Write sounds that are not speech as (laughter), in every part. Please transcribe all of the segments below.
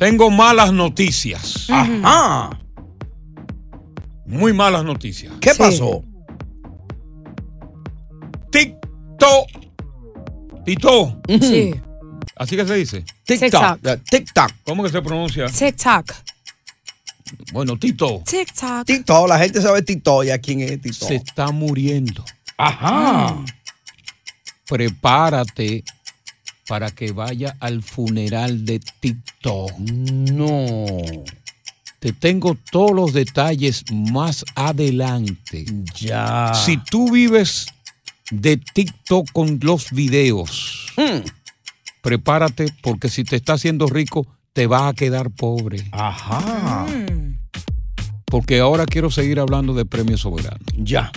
tengo malas noticias. Ajá. Muy malas noticias. ¿Qué pasó? TikTok. Tito. Sí. Así que se dice. TikTok. TikTok. ¿Cómo que se pronuncia? TikTok. Bueno, Tito. TikTok. TikTok. La gente sabe TikTok. ¿Ya quién es TikTok? Se está muriendo. Ajá. Prepárate para que vaya al funeral de TikTok. No. Te tengo todos los detalles más adelante. Ya. Si tú vives de TikTok con los videos, Mm. prepárate porque si te está haciendo rico, te vas a quedar pobre. Ajá. Porque ahora quiero seguir hablando de Premio Soberano. Ya.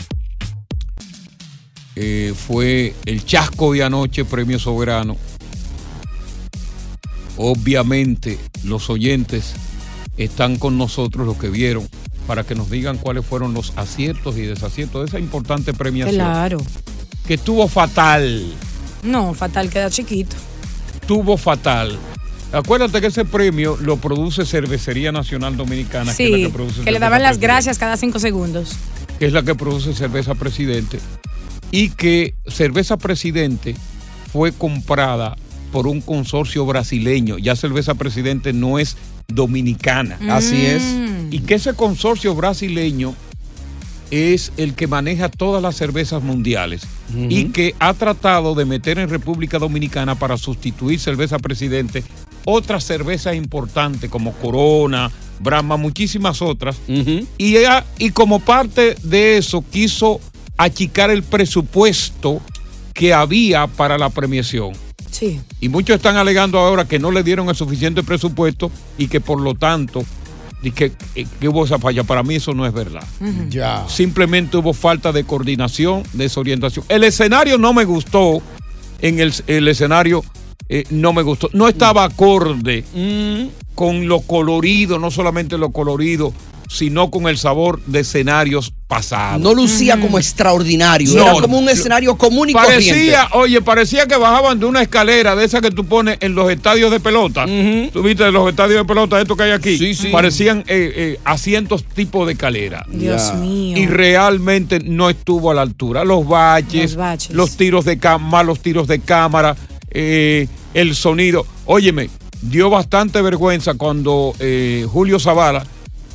Eh, fue el chasco de anoche, Premio Soberano. Obviamente los oyentes están con nosotros, los que vieron, para que nos digan cuáles fueron los aciertos y desaciertos de esa importante premiación. Claro. Que estuvo fatal, No, fatal, queda chiquito. estuvo fatal. Acuérdate que ese premio lo produce Cervecería Nacional Dominicana, que, es la Sí, que, produce que le daban las gracias cada cinco segundos. que es la que produce Cerveza Presidente, y que Cerveza Presidente fue comprada por un consorcio brasileño. Ya Cerveza Presidente no es dominicana. Así es. Mm. Y que ese consorcio brasileño es el que maneja todas las cervezas mundiales y que ha tratado de meter en República Dominicana para sustituir cerveza presidente otras cervezas importantes como Corona, Brahma, muchísimas otras. Y, ella- y como parte de eso quiso achicar el presupuesto que había para la premiación. Sí. Y muchos están alegando ahora que no le dieron el suficiente presupuesto y que por lo tanto y que, eh, que hubo esa falla. Para mí eso no es verdad. Ya. Simplemente hubo falta de coordinación, desorientación. El escenario no me gustó. En el, el escenario eh, no me gustó. No estaba acorde Mm. con lo colorido, no solamente lo colorido, sino con el sabor de escenarios pasados. No lucía como extraordinario. No, Era como un escenario común y corriente. Parecía, oye, parecía que bajaban de una escalera de esa que tú pones en los estadios de pelota. Ujú. ¿Tú viste los estadios de pelota, estos que hay aquí? Sí, sí. Parecían eh, eh, asientos tipo de escalera. Dios mío. Y realmente no estuvo a la altura. Los baches, Los baches. los tiros de cámara, malos tiros de cámara, eh, el sonido. Óyeme, dio bastante vergüenza cuando eh, Julio Zavala,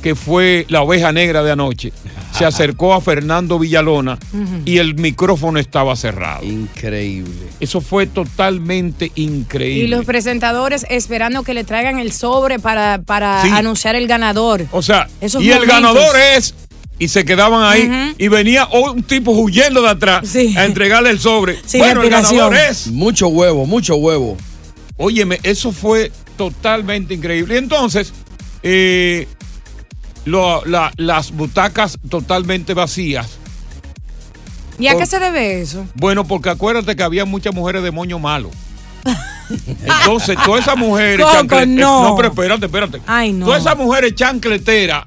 que fue la oveja negra de anoche, se acercó a Fernando Villalona y el micrófono estaba cerrado. Increíble. Eso fue totalmente increíble. Y los presentadores esperando que le traigan el sobre para, para Sí. anunciar el ganador. O sea, Esos y el ganador es. Y se quedaban ahí. Y venía un tipo huyendo de atrás Sí. a entregarle el sobre. Sin bueno, el ganador es. Mucho huevo, mucho huevo. Óyeme, eso fue totalmente increíble. Y entonces, eh, lo- la- las butacas totalmente vacías ¿Y a qué se debe eso? Bueno, porque acuérdate que había muchas mujeres de moño malo. (laughs) Entonces, todas esas mujeres Coco, chancle- eh, no. pero espérate, espérate. Ay, no. Todas esas mujeres chancleteras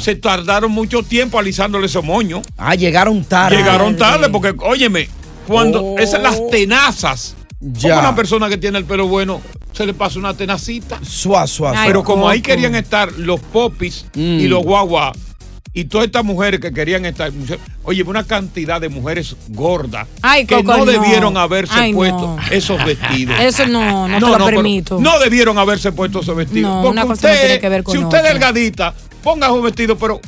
se tardaron mucho tiempo alisándole esos moños. Ah, llegaron tarde. Llegaron tarde porque, óyeme, cuando Oh. esas las tenazas, Ya. como una persona que tiene el pelo bueno, se le pasa una tenacita. Suá, suá, suá. Pero como ahí querían estar los popis Mm. y los guagua y todas estas mujeres que querían estar, oye, una cantidad de mujeres gordas Ay, que Coco, no no. debieron haberse Ay, no. puesto esos (laughs) vestidos. Eso no, no, te lo permito. no debieron haberse puesto esos vestidos. No, Porque una cosa no usted, tiene que ver con Si usted es delgadita, ponga un vestido, pero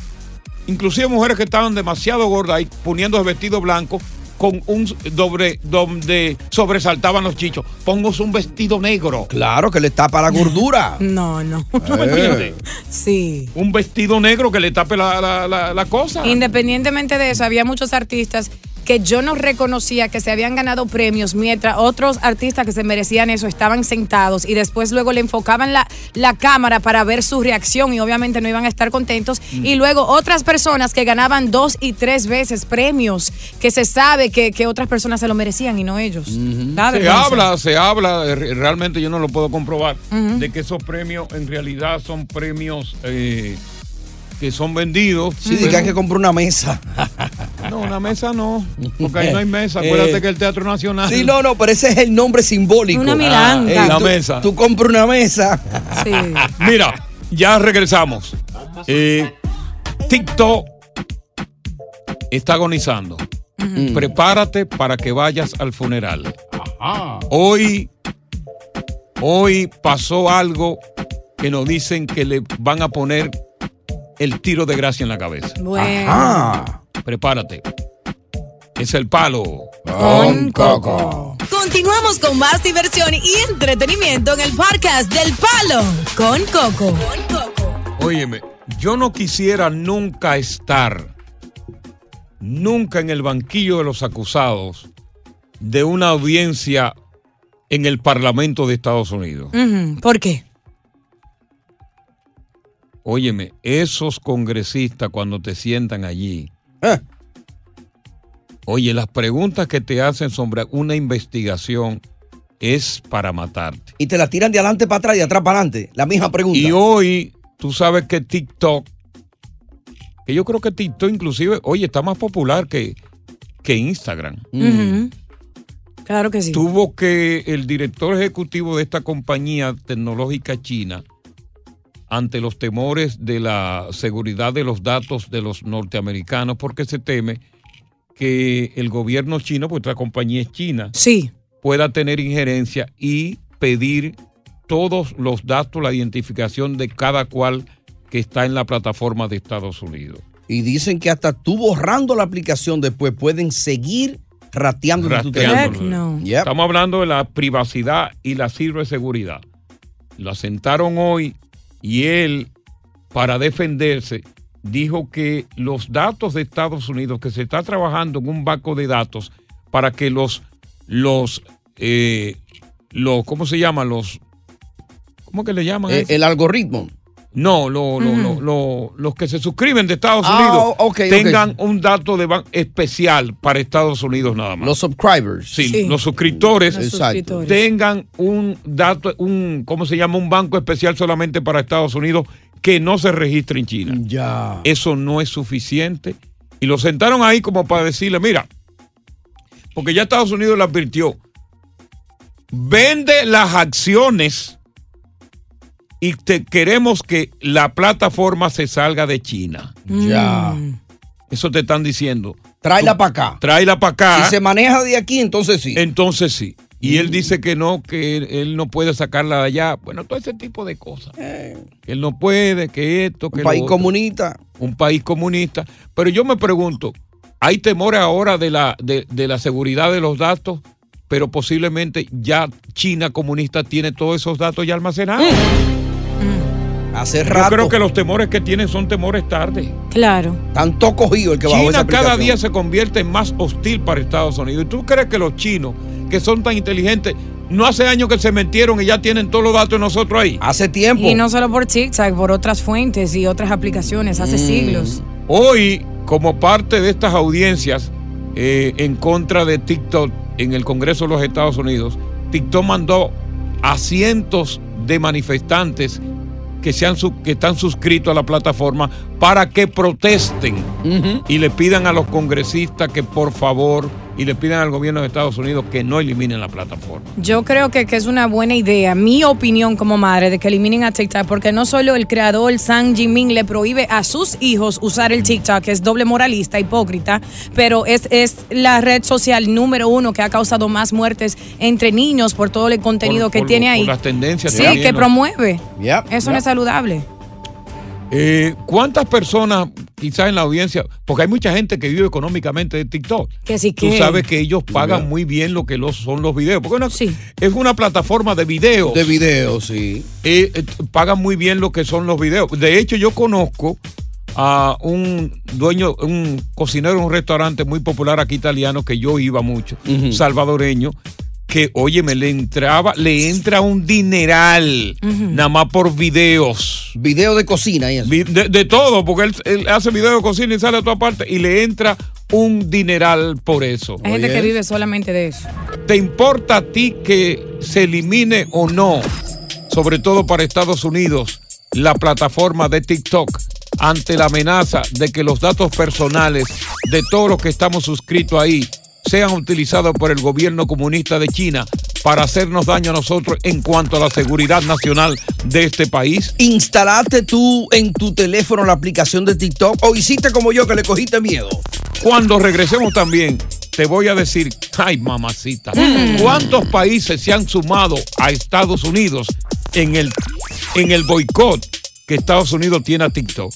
inclusive mujeres que estaban demasiado gordas ahí poniendo el vestido blanco con un doble donde sobresaltaban los chichos. Póngase un vestido negro. Claro que le tapa la gordura. No, no. ¿Tú me entiendes? Sí. Un vestido negro que le tape la, la- la- la cosa. Independientemente de eso, había muchos artistas que yo no reconocía que se habían ganado premios, mientras otros artistas que se merecían eso estaban sentados y después luego le enfocaban la, la cámara para ver su reacción y obviamente no iban a estar contentos. Mm. Y luego otras personas que ganaban dos y tres veces premios que se sabe que, que otras personas se lo merecían y no ellos. Se habla, se habla, eh, re- realmente yo no lo puedo comprobar, de que esos premios en realidad son premios eh, que son vendidos. Sí, de que hay que comprar una mesa. (laughs) No, una mesa no, porque ahí no hay (laughs) mesa. Acuérdate Eh, que el Teatro Nacional. Sí, no, no, pero ese es el nombre simbólico. Una milanga. Ah, La tú- mesa. Tú compras una mesa. (laughs) Sí. Mira, ya regresamos. Eh, TikTok está agonizando. Prepárate para que vayas al funeral. Hoy, hoy pasó algo que nos dicen que le van a poner el tiro de gracia en la cabeza. Bueno. Prepárate. Es el palo. Con Coco. Continuamos con más diversión y entretenimiento en el podcast del Palo con Coco. Óyeme, yo no quisiera nunca estar, nunca en el banquillo de los acusados de una audiencia en el Parlamento de Estados Unidos. ¿Por qué? Óyeme, esos congresistas cuando te sientan allí, Eh. oye, las preguntas que te hacen sobre una investigación es para matarte. Y te la tiran de adelante para atrás y de atrás para adelante. La misma pregunta. Y hoy, tú sabes que TikTok, que yo creo que TikTok inclusive, oye, está más popular que, que Instagram. Ujú. Claro que sí. Tuvo que el director ejecutivo de esta compañía tecnológica china, ante los temores de la seguridad de los datos de los norteamericanos, porque se teme que el gobierno chino, pues esta compañía es china, Sí. pueda tener injerencia y pedir todos los datos, la identificación de cada cual que está en la plataforma de Estados Unidos. Y dicen que hasta tú borrando la aplicación después pueden seguir rateando tu teléfono. Yep. Estamos hablando de la privacidad y la ciberseguridad. Lo asentaron hoy y él, para defenderse, dijo que los datos de Estados Unidos, que se está trabajando en un banco de datos para que los, los, eh, los ¿cómo se llama? Los, ¿cómo que le llaman? Eh, el algoritmo. No, lo- lo- Ujú. lo- lo- los que se suscriben de Estados Ah, Unidos ok, ok. tengan un dato de ban- especial para Estados Unidos nada más. Los subscribers. Sí, Sí. los suscriptores Exacto. tengan un dato, un, ¿cómo se llama? Un banco especial solamente para Estados Unidos que no se registre en China. Ya. Eso no es suficiente. Y lo sentaron ahí como para decirle, mira, porque ya Estados Unidos le advirtió, vende las acciones y te, queremos que la plataforma se salga de China. Ya. Mm. Eso te están diciendo. Tráela para acá. Tráela para acá. Si se maneja de aquí, entonces sí. Entonces sí. Y él dice que no, que él, él no puede sacarla de allá. Bueno, todo ese tipo de cosas. Que él no puede, que esto, que Un país otro. comunista. Un país comunista. Pero yo me pregunto, ¿hay temores ahora de la, de, de la seguridad de los datos? Pero posiblemente ya China comunista tiene todos esos datos ya almacenados. Hace Yo rato. creo que los temores que tienen son temores tarde. Claro. Tanto cogido el que bajó esa China cada aplicación. día se convierte en más hostil para Estados Unidos. ¿Y tú crees que los chinos, que son tan inteligentes, no hace años que se metieron y ya tienen todos los datos de nosotros ahí? Hace tiempo. Y no solo por TikTok, por otras fuentes y otras aplicaciones, hace Mm. siglos. Hoy, como parte de estas audiencias, eh, en contra de TikTok en el Congreso de los Estados Unidos, TikTok mandó a cientos de manifestantes que, que están suscritos a la plataforma para que protesten y le pidan a los congresistas que por favor y le pidan al gobierno de Estados Unidos que no eliminen la plataforma. Yo creo que, que es una buena idea, mi opinión como madre, de que eliminen a TikTok, porque no solo el creador Sang Jimin le prohíbe a sus hijos usar el TikTok, que es doble moralista, hipócrita, pero es, es la red social número uno que ha causado más muertes entre niños por todo el contenido Por- que por- tiene por ahí. las tendencias Sí, también, que ¿no? promueve. Eso no es saludable. Eh, ¿Cuántas personas, quizás en la audiencia, porque hay mucha gente que vive económicamente de TikTok? Que sí Tú sabes que ellos pagan muy bien lo que los, son los videos. Porque una- Sí. es una plataforma de videos. De videos, sí. Eh, eh, pagan muy bien lo que son los videos. De hecho, yo conozco a un dueño, un cocinero de un restaurante muy popular aquí italiano que yo iba mucho, salvadoreño, que, oye, me le entraba, le entra un dineral, nada más por videos. Video de cocina y eso. De, de todo, porque él, él hace video de cocina y sale a toda parte y le entra un dineral por eso. Hay gente que vive solamente de eso. ¿Te importa a ti que se elimine o no, sobre todo para Estados Unidos, la plataforma de TikTok ante la amenaza de que los datos personales de todos los que estamos suscritos ahí sean utilizados por el gobierno comunista de China para hacernos daño a nosotros en cuanto a la seguridad nacional de este país? ¿Instalaste tú en tu teléfono la aplicación de TikTok o hiciste como yo que le cogiste miedo? Cuando regresemos también, te voy a decir, ay mamacita, Mm. ¿cuántos países se han sumado a Estados Unidos en el, en el boicot que Estados Unidos tiene a TikTok?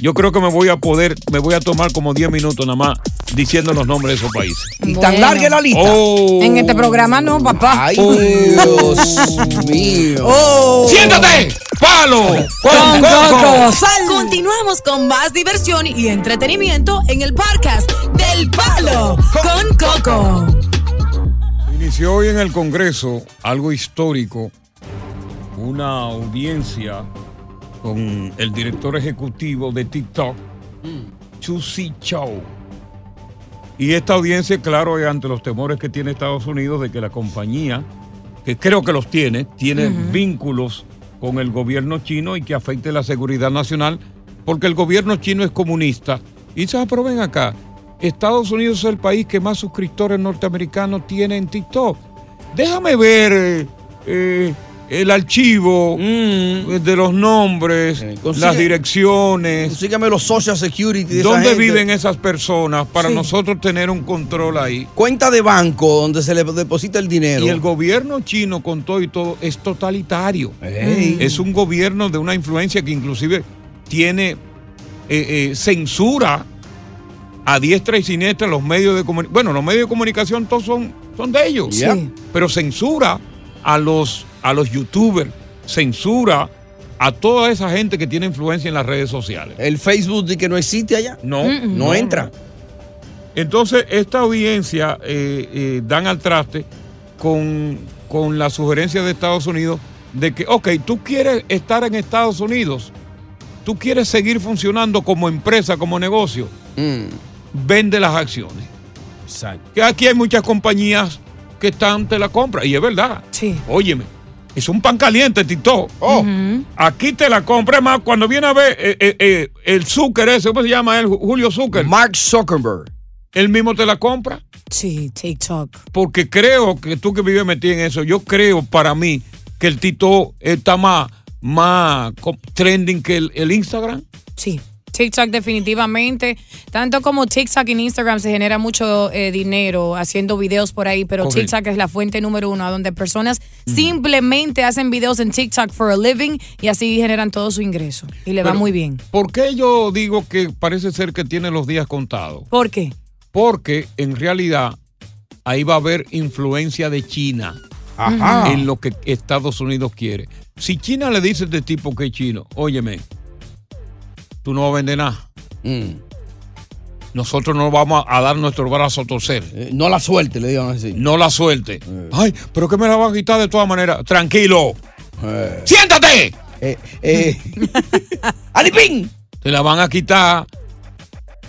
Yo creo que me voy a poder, me voy a tomar como 10 minutos nada más diciendo los nombres de esos países. ¿Y tan larga es la lista? Oh. En este programa no, papá. Ay, Dios mío. Oh. ¡Siéntate! ¡Palo! Con Coco. Continuamos con más diversión y entretenimiento en el podcast del Palo con Coco. Inició hoy en el Congreso algo histórico, una audiencia con el director ejecutivo de TikTok, Chusi Chow. Y esta audiencia, claro, es ante los temores que tiene Estados Unidos de que la compañía, que creo que los tiene, tiene vínculos con el gobierno chino y que afecte la seguridad nacional, porque el gobierno chino es comunista. Y se ven acá, Estados Unidos es el país que más suscriptores norteamericanos tiene en TikTok. Déjame ver eh, eh, el archivo eh, de los nombres, consigue- las direcciones. Sígueme los social security. de ¿Dónde viven esas personas para Sí. nosotros tener un control ahí? Cuenta de banco donde se le deposita el dinero. Y el gobierno chino, con todo y todo, es totalitario. Ey. Es un gobierno de una influencia que inclusive tiene eh, eh, censura a diestra y siniestra los medios de comunicación. Bueno, los medios de comunicación todos son, son de ellos. Sí. Pero censura a los, a los youtubers, censura a toda esa gente que tiene influencia en las redes sociales. El Facebook de que no existe allá. No, No entra. Entonces, esta audiencia eh, eh, dan al traste con, con la sugerencia de Estados Unidos de que, ok, tú quieres estar en Estados Unidos, tú quieres seguir funcionando como empresa, como negocio, vende las acciones. Exacto. Que aquí hay muchas compañías que están, te la compran, y es verdad. Sí. Óyeme, es un pan caliente, Tito. Oh. Aquí te la compra, es más, cuando viene a ver eh, eh, eh, el Zucker ese, ¿cómo se llama él? Julio Zucker. Mark Zuckerberg. Él mismo te la compra. Sí, TikTok. Porque creo que tú que vives metido en eso, yo creo para mí que el Tito está más, más trending que el, el Instagram. Sí. TikTok definitivamente, tanto como TikTok en Instagram se genera mucho eh, dinero haciendo videos por ahí, pero. TikTok es la fuente número uno, a donde personas simplemente hacen videos en TikTok for a living y así generan todo su ingreso y le va muy bien. ¿Por qué yo digo que parece ser que tiene los días contados? ¿Por qué? Porque en realidad ahí va a haber influencia de China Ajá. en lo que Estados Unidos quiere. Si China le dice a este tipo que es chino, óyeme, tú no vas a vender nada. Mm. Nosotros no vamos a dar nuestro brazo a torcer. Eh, no la suerte, le digan así. No la suelte. Ay, pero que me la van a quitar de todas maneras. Tranquilo. Eh, ¡Siéntate! eh, eh. (laughs) ¡Alipín! Te la van a quitar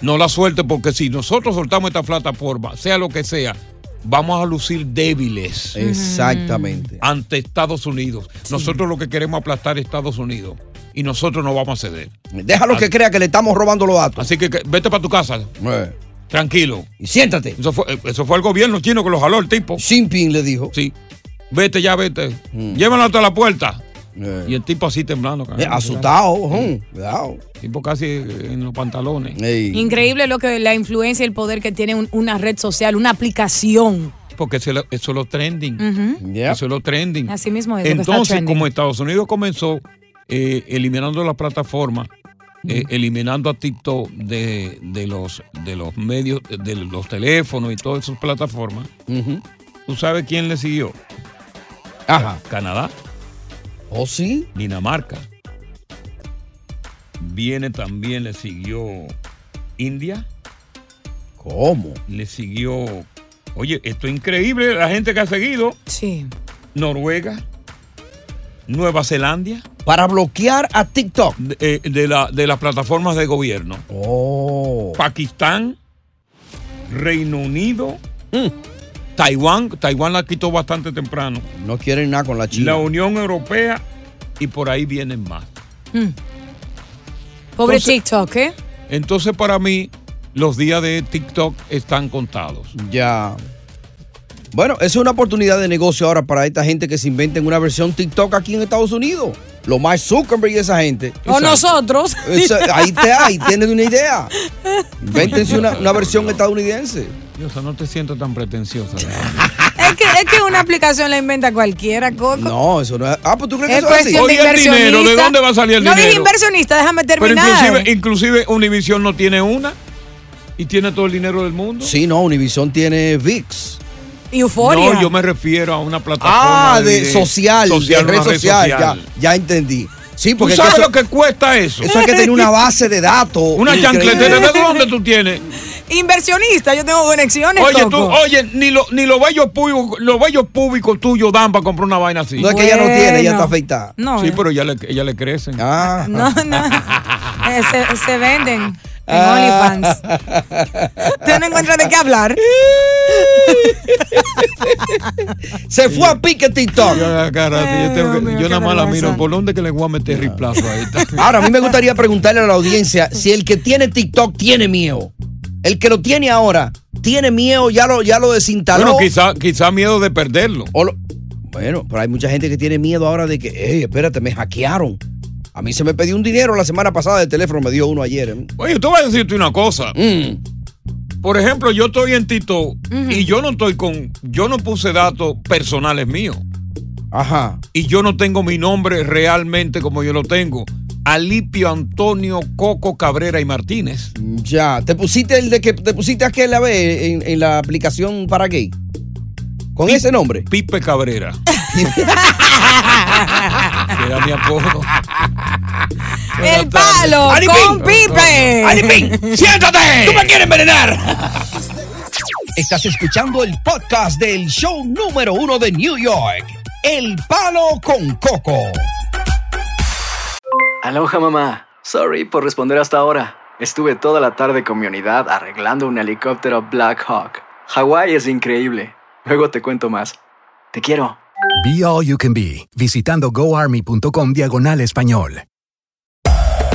No la suelte porque si nosotros soltamos esta plataforma, sea lo que sea, vamos a lucir débiles. Exactamente. Ante Estados Unidos. Nosotros lo que queremos es aplastar a Estados Unidos. Y nosotros no vamos a ceder. Déjalo que crea que le estamos robando los datos. Así que, que vete para tu casa. Eh, Tranquilo. Y siéntate. Eso fue, eso fue el gobierno chino que lo jaló el tipo. Jinping le dijo. Sí. Vete ya, vete. Llévalo hasta la puerta. Y el tipo así temblando. Mm. Eh, asustado. ujú, Cuidado. El tipo casi en los pantalones. Increíble lo que la influencia y el poder que tiene un- una red social, una aplicación. Porque eso, es lo- eso es lo trending. Eso es lo trending. Así mismo es lo que está Entonces, trending. como Estados Unidos comenzó eh, eliminando la plataforma, eh, eliminando a TikTok de, de los, de los medios, de los teléfonos y todas esas plataformas, ¿tú sabes quién le siguió? Ajá. Canadá. ¿Oh, sí? Dinamarca. Viene también, le siguió India. ¿Cómo? Le siguió. Oye, esto es increíble, la gente que ha seguido. Sí. Noruega. Nueva Zelanda. Para bloquear a TikTok. De, eh, de la- de las plataformas de gobierno. Oh. Pakistán. Reino Unido. Taiwán. Taiwán la quitó bastante temprano. No quieren nada con la China. La Unión Europea. Y por ahí vienen más. Mm. Pobre Entonces- TikTok, ¿eh? Entonces, para mí, los días de TikTok están contados. Ya. Bueno, esa es una oportunidad de negocio ahora para esta gente que se inventen una versión TikTok aquí en Estados Unidos. Lo más Zuckerberg y esa gente. O nosotros. Ahí te hay, tienes una idea. (laughs) Invéntense una, una versión estadounidense. Diosa, no te siento tan pretenciosa. (laughs) Es que, es que una aplicación la inventa cualquiera, Coco. No, eso no es. Ah, pues tú crees que Es eso es así. Oye, el inversionista. dinero, ¿de dónde va a salir el no dinero? dije inversionista, déjame Pero terminar. inclusive, inclusive Univision no tiene una y tiene todo el dinero del mundo. Sí, no, Univision tiene VIX. Euforia. No, yo me refiero a una plataforma Ah, de social, social, de red social. social. Ya, ya entendí. Sí, ¿Tú porque sabes eso, lo que cuesta eso? eso hay que tener una base de datos. (laughs) Una chancletera. ¿De dónde tú tienes? Inversionista, yo tengo conexiones. Oye, tú, oye, ni, lo- ni los bellos públicos, los bellos públicos tuyos dan para comprar una vaina así. No es que ella no tiene, ella está afeitada. No, sí, pero ella le, ella le crecen. Ah. No, no. (laughs) Eh, se, se venden en Ah. OnlyFans. Usted no encuentra de qué hablar. (laughs) Se fue a pique TikTok. Yo, cara, yo, tengo que- Dios mío, yo qué nada más la miro. ¿Por dónde que le voy a meter reemplazo a esta? (laughs) Ahora, a mí me gustaría preguntarle a la audiencia si el que tiene TikTok tiene miedo. El que lo tiene ahora, ¿tiene miedo? ¿Ya lo, ya lo desinstaló? Bueno, quizá, quizá miedo de perderlo. O lo- bueno, pero hay mucha gente que tiene miedo ahora de que, hey, espérate, me hackearon. A mí se me pidió un dinero la semana pasada del teléfono, me dio uno ayer. ¿eh? Oye, tú vas a decirte una cosa. Mm. Por ejemplo, yo estoy en TikTok y yo no estoy con. Yo no puse datos personales míos. Ajá. Y yo no tengo mi nombre realmente como yo lo tengo. Alipio Antonio Coco Cabrera y Martínez. Ya, ¿te pusiste el de que te pusiste aquel la vez en, en la aplicación para gay? ¿Con ese nombre? Pipe Cabrera. que (laughs) era mi apodo. El palo con Pipe. ¡Siéntate! (laughs) ¡Tú me quieres envenenar! Estás escuchando el podcast del show número uno de New York. El palo con coco. Aloha mamá. Sorry por responder hasta ahora. Estuve toda la tarde con mi unidad arreglando un helicóptero Black Hawk. Hawái es increíble. Luego te cuento más. Te quiero. Be All You Can Be, visitando goarmy.com diagonal español.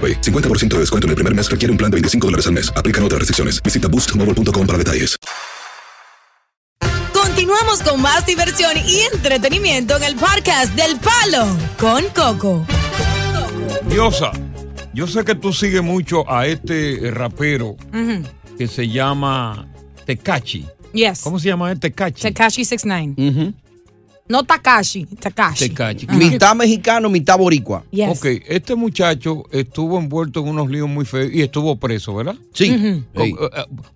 AroPay. 50% de descuento en el primer mes requiere un plan de 25 dólares al mes. Aplican otras restricciones. Visita boostmobile.com para detalles. Continuamos con más diversión y entretenimiento en el podcast del Palo con Coco. Diosa, yo sé que tú sigues mucho a este eh, rapero que se llama Tecachi. Yes. ¿Cómo se llama él? Tecachi. Tekashi 69. No Takashi, Takashi. Tecachi. Mitad mexicano, mitad boricua. Yes. Ok, este muchacho estuvo envuelto en unos líos muy feos y estuvo preso, ¿verdad? Sí. Eh, eh,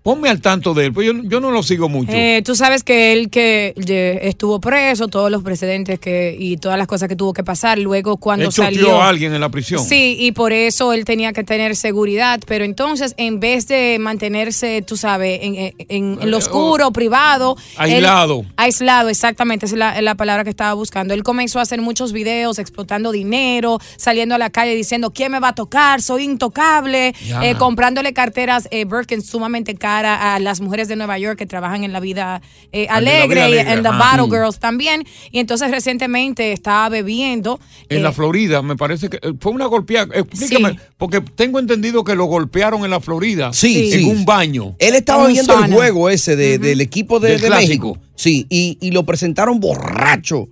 Ponme al tanto de él, pues yo, yo no lo sigo mucho. Eh, tú sabes que él que eh, estuvo preso, todos los precedentes que y todas las cosas que tuvo que pasar. Luego cuando él salió. a alguien en la prisión. Sí, y por eso él tenía que tener seguridad, pero entonces en vez de mantenerse, tú sabes, en, en- en- en lo oscuro, privado. él- Aislado. aislado, exactamente, esa es la, la palabra que estaba buscando. Él comenzó a hacer muchos videos explotando dinero, saliendo a la calle diciendo, ¿quién me va a tocar? Soy intocable, eh, comprándole carteras eh, Birkin sumamente caras a las mujeres de Nueva York que trabajan en la vida eh, Ah, de la vida alegre, y en The. Battle Mm. Girls también. Y entonces recientemente estaba bebiendo. En eh, la Florida, me parece que eh, fue una golpeada. Explícame, Sí. porque tengo entendido que lo golpearon en la Florida. Sí, En sí. un baño. Él estaba viendo el juego ese de- del equipo de, Del de clásico. México. Sí, y, y lo presentaron borracho,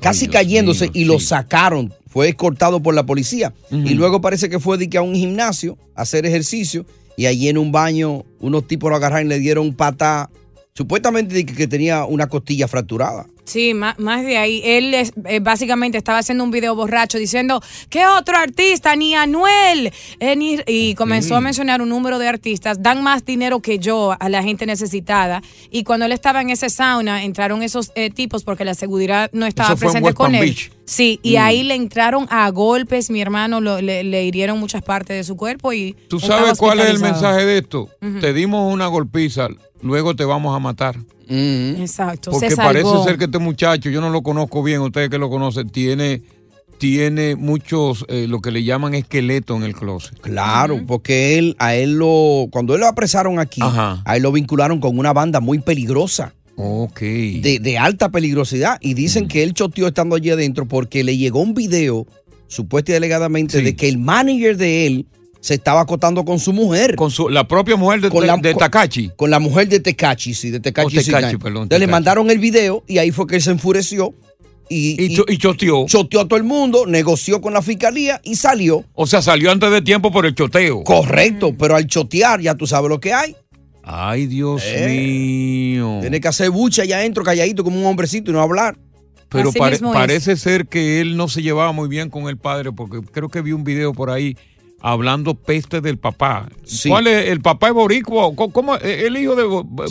casi cayéndose, y lo sacaron. Fue escoltado por la policía. Y luego parece que fue de que a un gimnasio a hacer ejercicio. Y allí en un baño, unos tipos lo agarraron y le dieron pata. Supuestamente de que, que tenía una costilla fracturada. Sí, más, más de ahí. Él es- eh, básicamente estaba haciendo un video borracho diciendo, ¿qué otro artista? Ni Anuel. Eh, ni- y comenzó a mencionar un número de artistas, dan más dinero que yo a la gente necesitada. Y cuando él estaba en ese sauna, entraron esos eh, tipos porque la seguridad no estaba Eso fue en presente con él. Beach. Sí, y Mm. ahí le entraron a golpes, mi hermano, lo- le, le hirieron muchas partes de su cuerpo y... ¿Tú sabes cuál es el mensaje de esto? Te dimos una golpiza, luego te vamos a matar. Exacto, Porque se parece ser que este muchacho, yo no lo conozco bien, ustedes que lo conocen, tiene, tiene muchos, eh, lo que le llaman esqueleto en el closet. Claro, porque él, a él lo, cuando él lo apresaron aquí, Ajá. a él lo vincularon con una banda muy peligrosa. Ok. De, de alta peligrosidad. Y dicen que él choteó estando allí adentro porque le llegó un video, supuestamente y alegadamente, de que el manager de él se estaba acotando con su mujer. Con su, la propia mujer de, Con la- de con- Takachi. Con la mujer de Tecachi, sí, de Tecachi. Oh, Tekashi, Sinai. perdón, Entonces le mandaron el video y ahí fue que él se enfureció. Y, Y cho- y choteó. Choteó a todo el mundo, negoció con la fiscalía y salió. O sea, salió antes de tiempo por el choteo. Correcto, pero al chotear ya tú sabes lo que hay. Ay, Dios Eh. mío. Tiene que hacer bucha allá adentro, calladito como un hombrecito y no hablar. Pero pare- parece ser que él no se llevaba muy bien con el padre, porque creo que vi un video por ahí hablando peste del papá. ¿Cuál es? ¿El papá es boricua? ¿Cómo-. ¿El hijo de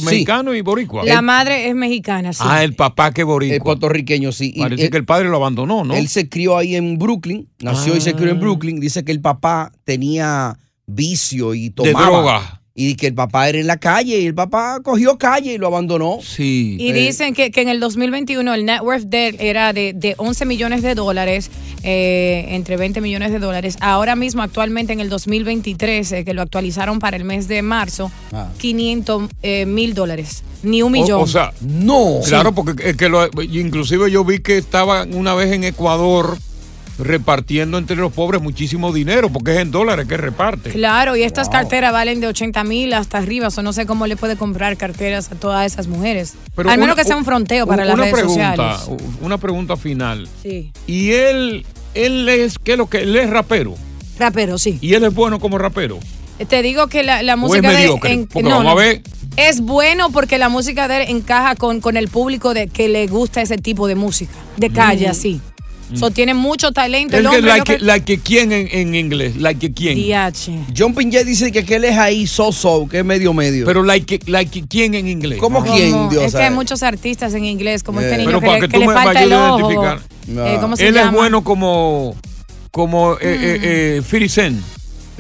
mexicano y boricua? La madre es mexicana, sí. Ah, el papá que boricua. El puertorriqueño, sí. Y Parece él- que el padre lo abandonó, ¿no? Él se crió ahí en Brooklyn, nació y se crió en Ah. Brooklyn. Dice que el papá tenía vicio y tomaba. droga. Y que el papá era en la calle y el papá cogió calle y lo abandonó. Sí. Y dicen que, que en el 2021 el net worth de él era de, de 11 millones de dólares, eh, entre 20 millones de dólares. Ahora mismo, actualmente en el 2023, eh, que lo actualizaron para el mes de marzo, Ah. 500 eh, mil dólares. Ni un millón. O, sea, no. Claro, porque es que lo- inclusive yo vi que estaba una vez en Ecuador repartiendo entre los pobres muchísimo dinero, porque es en dólares que reparte. Claro, y estas carteras valen de 80 mil hasta arriba, o no sé cómo le puede comprar carteras a todas esas mujeres. Pero Al menos una- que sea un fronteo para una las redes pregunta, sociales. Una pregunta final. Sí. Y él, él es, ¿qué es lo que? Él es rapero. Rapero, sí. Y él es bueno como rapero. Te digo que la, la ¿O es música de mediocre? en- Porque no, vamos no. a ver. Es bueno porque la música de él encaja con, con el público de que le gusta ese tipo de música, de calle, Mm. así. Mm. So, tiene mucho talento. El Es que hombre, like, lo que- like quién en, en inglés, like quién. DH. John Pinget dice que, que él es ahí so-so, que es medio medio. Pero like, like quién en inglés. ¿Cómo quién, Dios? Es que hay muchos artistas en inglés, como este Eh. niño Pero que, para que que tú le me falta el ojo. Eh, ¿Cómo se Él llama? es bueno como, como eh, eh, eh, 50 Cent.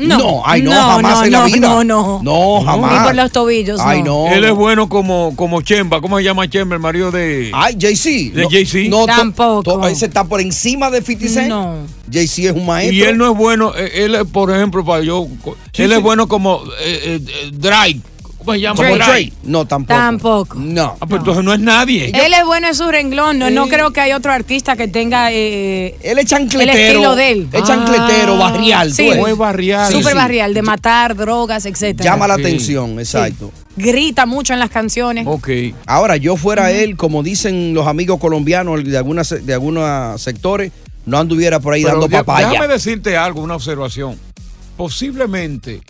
No, No, ay, no, no, jamás no, en la no, vida. no, no. No, jamás. Ni por los tobillos, Ay, no. no. Él es bueno como, como Chemba. ¿Cómo se llama Chemba, el marido de. Ay, Jay-Z. De No, Jay-Z. No, to- Tampoco. to- ese está por encima de 50 Cent. No. Jay-Z es un maestro. Y él no es bueno, eh, él, es, por ejemplo, para yo, Sí, él sí. es bueno como eh, eh, Drake, ¿Cómo se llama? ¿Como Drake. Drake? No, tampoco. Tampoco. No. Ah, pues entonces no es nadie. Él es bueno en su renglón. No, no creo que hay otro artista que tenga eh, Él es chancletero. el estilo de él. Es chancletero, barrial. Sí. ves. Fue barrial. Súper sí. barrial, de matar, drogas, etcétera. Llama la Sí. atención, exacto. Grita mucho en las canciones. Ok. Ahora, yo fuera él, como dicen los amigos colombianos de algunas de algunos sectores, no anduviera por ahí Pero dando papaya. Déjame decirte algo, una observación. Posiblemente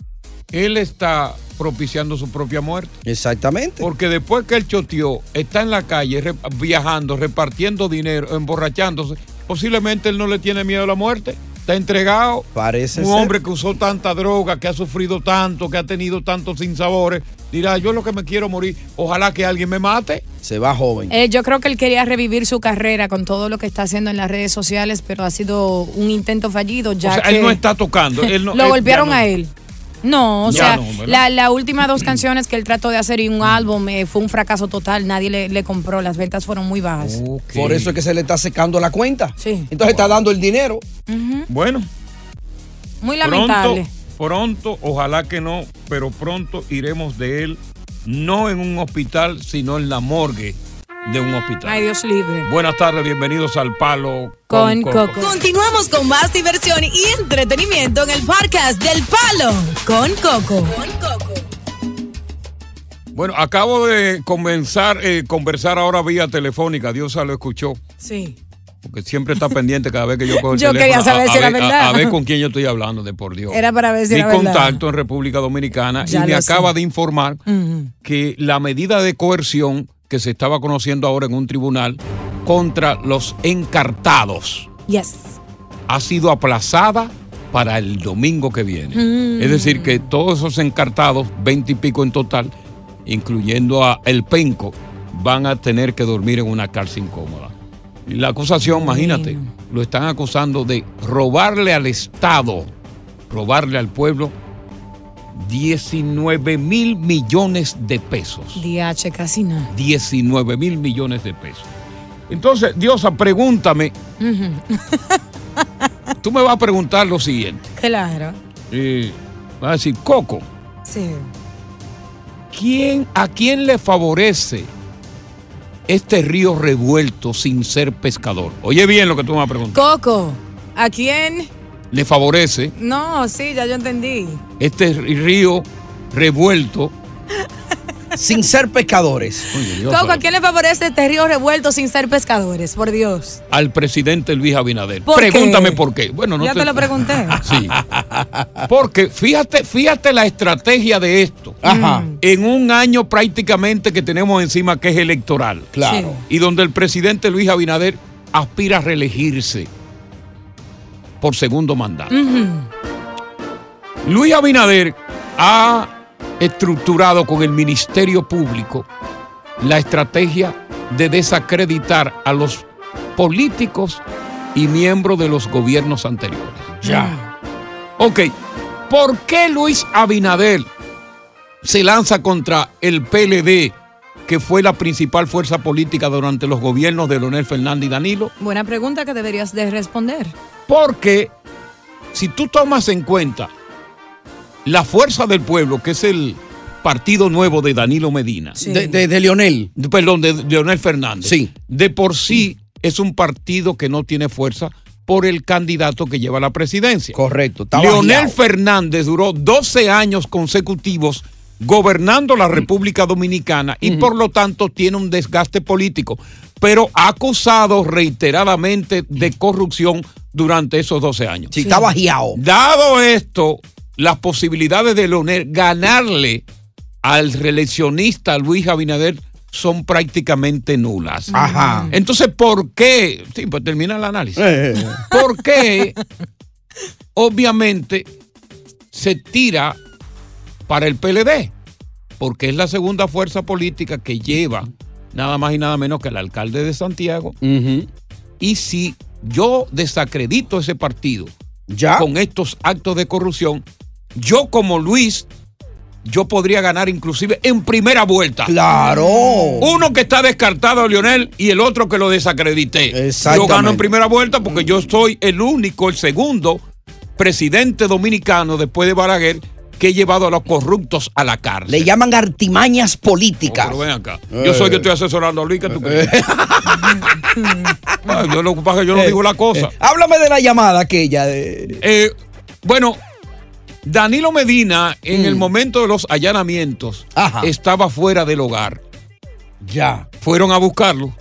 él está propiciando su propia muerte. Exactamente. Porque después que él choteó, está en la calle re- viajando, repartiendo dinero, emborrachándose, posiblemente él no le tiene miedo a la muerte. Está entregado. Parece Un ser. hombre que usó tanta droga, que ha sufrido tanto, que ha tenido tantos sinsabores, dirá, yo lo que me quiero morir, ojalá que alguien me mate. Se va joven. Eh, yo creo que él quería revivir su carrera con todo lo que está haciendo en las redes sociales, pero ha sido un intento fallido. Ya o sea, que él no está tocando. Él (laughs) no- lo él golpearon no- a él. No, o Ya sea, no, la, la última dos (clears throat) canciones que él trató de hacer y un álbum eh, fue un fracaso total. Nadie le, le compró, las ventas fueron muy bajas. Por eso es que se le está secando la cuenta. Sí. Entonces está dando el dinero. Bueno, Muy lamentable. Pronto, pronto, ojalá que no, pero pronto iremos de él, no en un hospital, sino en la morgue de un hospital. Ay, Dios libre. Buenas tardes, bienvenidos al Palo Con Coco. Coco. Continuamos con más diversión y entretenimiento en el podcast del Palo con Coco. Bueno, acabo de comenzar, eh, conversar ahora vía telefónica, Dios lo escuchó, Sí. porque siempre está pendiente cada vez que yo (laughs) cojo el Yo teléfono. quería saber a, si a era ver- verdad. A, ver con quién yo estoy hablando, de por Dios. Era para ver si Mi era verdad. contacto en República Dominicana Ya y me sé. acaba de informar que la medida de coerción que se estaba conociendo ahora en un tribunal contra los encartados Yes. ha sido aplazada para el domingo que viene. Mm. Es decir, que todos esos encartados, 20 y pico en total, incluyendo a El Penco, van a tener que dormir en una cárcel incómoda. Y la acusación, imagínate, lo están acusando de robarle al Estado, robarle al pueblo 19 mil millones de pesos. DH, casi nada. 19 mil millones de pesos. Entonces, Diosa, pregúntame, Ujú. tú me vas a preguntar lo siguiente. Claro. Eh, vas a decir, Coco, Sí. ¿quién, ¿a quién le favorece este río revuelto sin ser pescador? Oye bien lo que tú me vas a preguntar. Coco, ¿a quién? ¿Le favorece No, sí, ya yo entendí. este río revuelto? Sin ser pescadores. Oye, Dios, Coco, ¿a quién le favorece este río revuelto sin ser pescadores? Por Dios. al presidente Luis Abinader. ¿Por qué? Pregúntame por qué. Bueno, no ya te... lo pregunté. (laughs) Sí. Porque fíjate, fíjate la estrategia de esto. Ajá. En un año prácticamente que tenemos encima que es electoral. Claro. Y donde el presidente Luis Abinader aspira a reelegirse por segundo mandato. Luis Abinader ha estructurado con el Ministerio Público la estrategia de desacreditar a los políticos y miembros de los gobiernos anteriores. Ya. Ok, ¿por qué Luis Abinader se lanza contra el PLD, que fue la principal fuerza política durante los gobiernos de Leonel Fernández y Danilo? Buena pregunta que deberías de responder. Porque si tú tomas en cuenta la fuerza del pueblo, que es el partido nuevo de Danilo Medina, De, de- de Lionel. de- perdón, de Leonel Fernández, Sí. de por sí es un partido que no tiene fuerza por el candidato que lleva la presidencia. Correcto. Leonel. Fernández duró 12 años consecutivos gobernando la República Dominicana y por lo tanto tiene un desgaste político, pero acusado reiteradamente de corrupción durante esos 12 años. Sí, está bajeado. Dado esto, las posibilidades de Leonel ganarle al reeleccionista Luis Abinader son prácticamente nulas. Ajá. Entonces, ¿por qué? Sí, pues termina el análisis. Eh. ¿Por qué? Obviamente se tira para el PLD, porque es la segunda fuerza política que lleva nada más y nada menos que el alcalde de Santiago. Y si yo desacredito ese partido Ya. con estos actos de corrupción, yo como Luis, yo podría ganar inclusive en primera vuelta. Claro. Uno que está descartado, Lionel, y el otro que lo desacredité. Yo gano en primera vuelta porque yo soy el único, el segundo presidente dominicano después de Balaguer que he llevado a los corruptos a la cárcel. Le llaman artimañas políticas. Pero ven acá. Yo soy que estoy asesorando a Luis, ¿qué tú crees? (laughs) Yo lo que pasa es que yo no digo la cosa. Háblame de la llamada aquella. De... Eh, bueno, Danilo Medina, en el momento de los allanamientos, estaba fuera del hogar. Ya. Fueron a buscarlo.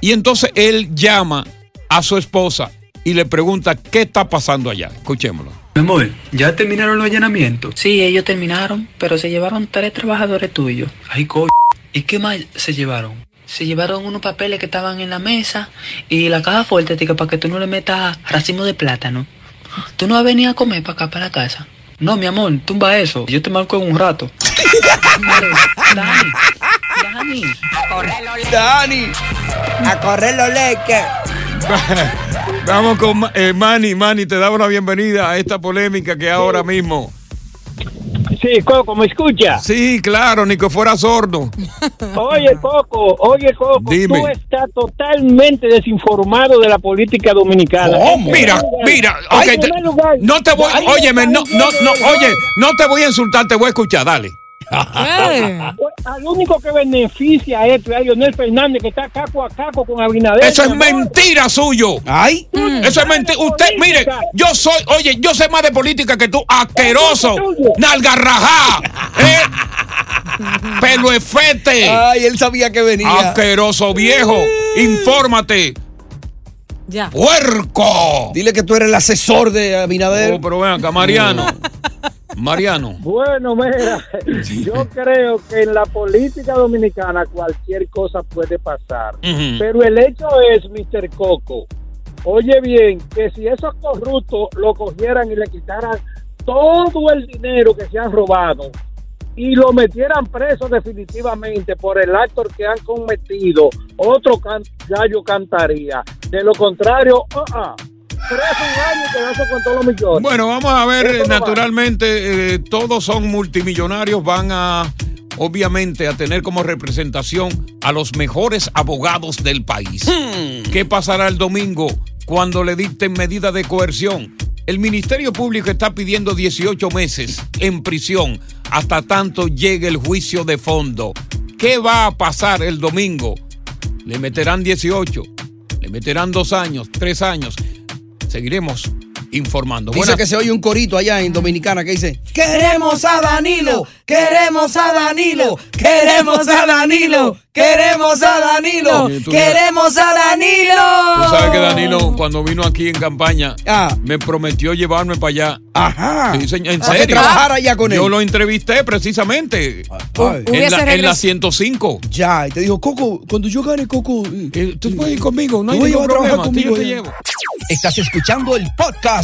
Y entonces él llama a su esposa y le pregunta qué está pasando allá. Escuchémoslo. Mi amor, ¿ya terminaron los allanamientos? Sí, ellos terminaron, pero se llevaron tres trabajadores tuyos. Ay, co... ¿Y qué más se llevaron? Se llevaron unos papeles que estaban en la mesa y la caja fuerte, tica, para que tú no le metas racimo de plátano. ¿Tú no vas a venir a comer para acá, para la casa? No, mi amor, tumba eso. Yo te marco en un rato. Dani, Dani. A correr los Dani. A correr los leques. (laughs) Vamos con eh, Manny. Manny, te da una bienvenida a esta polémica que ahora mismo. Sí, Coco, ¿me escucha? Sí, claro, ni que fuera sordo. Oye, Coco, oye, Coco, Dime. tú estás totalmente desinformado de la política dominicana. Mira, mira, te- lugar, no te voy, óyeme, no, no, no, oye, no te voy a insultar, te voy a escuchar, dale. Al único que beneficia a esto es a Leonel Fernández, que está caco a caco con Abinader. Eso es mentira suyo. Ay. Eso es mentira. Usted, mire, yo soy, oye, yo sé más de política que tú, asqueroso, nalgarrajá, ¿eh? (laughs) pelo efete. Ay, él sabía que venía. Asqueroso viejo, infórmate. Ya. ¡Puerco! Dile que tú eres el asesor de Abinader. Oh, pero ven acá, Mariano. (laughs) Mariano. (laughs) Bueno, mira, yo creo que en la política dominicana cualquier cosa puede pasar. Pero el hecho es, Mr. Coco, oye bien, que si esos corruptos lo cogieran y le quitaran todo el dinero que se han robado y lo metieran preso definitivamente por el acto que han cometido, otro can- gallo cantaría. De lo contrario, ah, ah, preso un año con todos los millones. Bueno, vamos a ver, naturalmente, eh, todos son multimillonarios, van a, obviamente, a tener como representación a los mejores abogados del país. ¿Qué pasará el domingo cuando le dicten medida de coerción? El Ministerio Público está pidiendo 18 meses en prisión hasta tanto llegue el juicio de fondo. ¿Qué va a pasar el domingo? Le meterán 18, le meterán dos años, tres años. Seguiremos informando. Dice que se oye un corito allá en Dominicana que dice: Queremos a Danilo, queremos a Danilo, queremos a Danilo, queremos a Danilo, queremos a Danilo. Tú sabes que Danilo, cuando vino aquí en campaña, me prometió llevarme para allá. Ajá. Sí, en serio. trabajara allá con él. Yo lo entrevisté precisamente. En la, en la 105. Ya, y te dijo, Coco, cuando yo gane, Coco. tú puedes ir conmigo, no hay ningún trabajar problema. tío, conmigo te llevo. Estás escuchando el podcast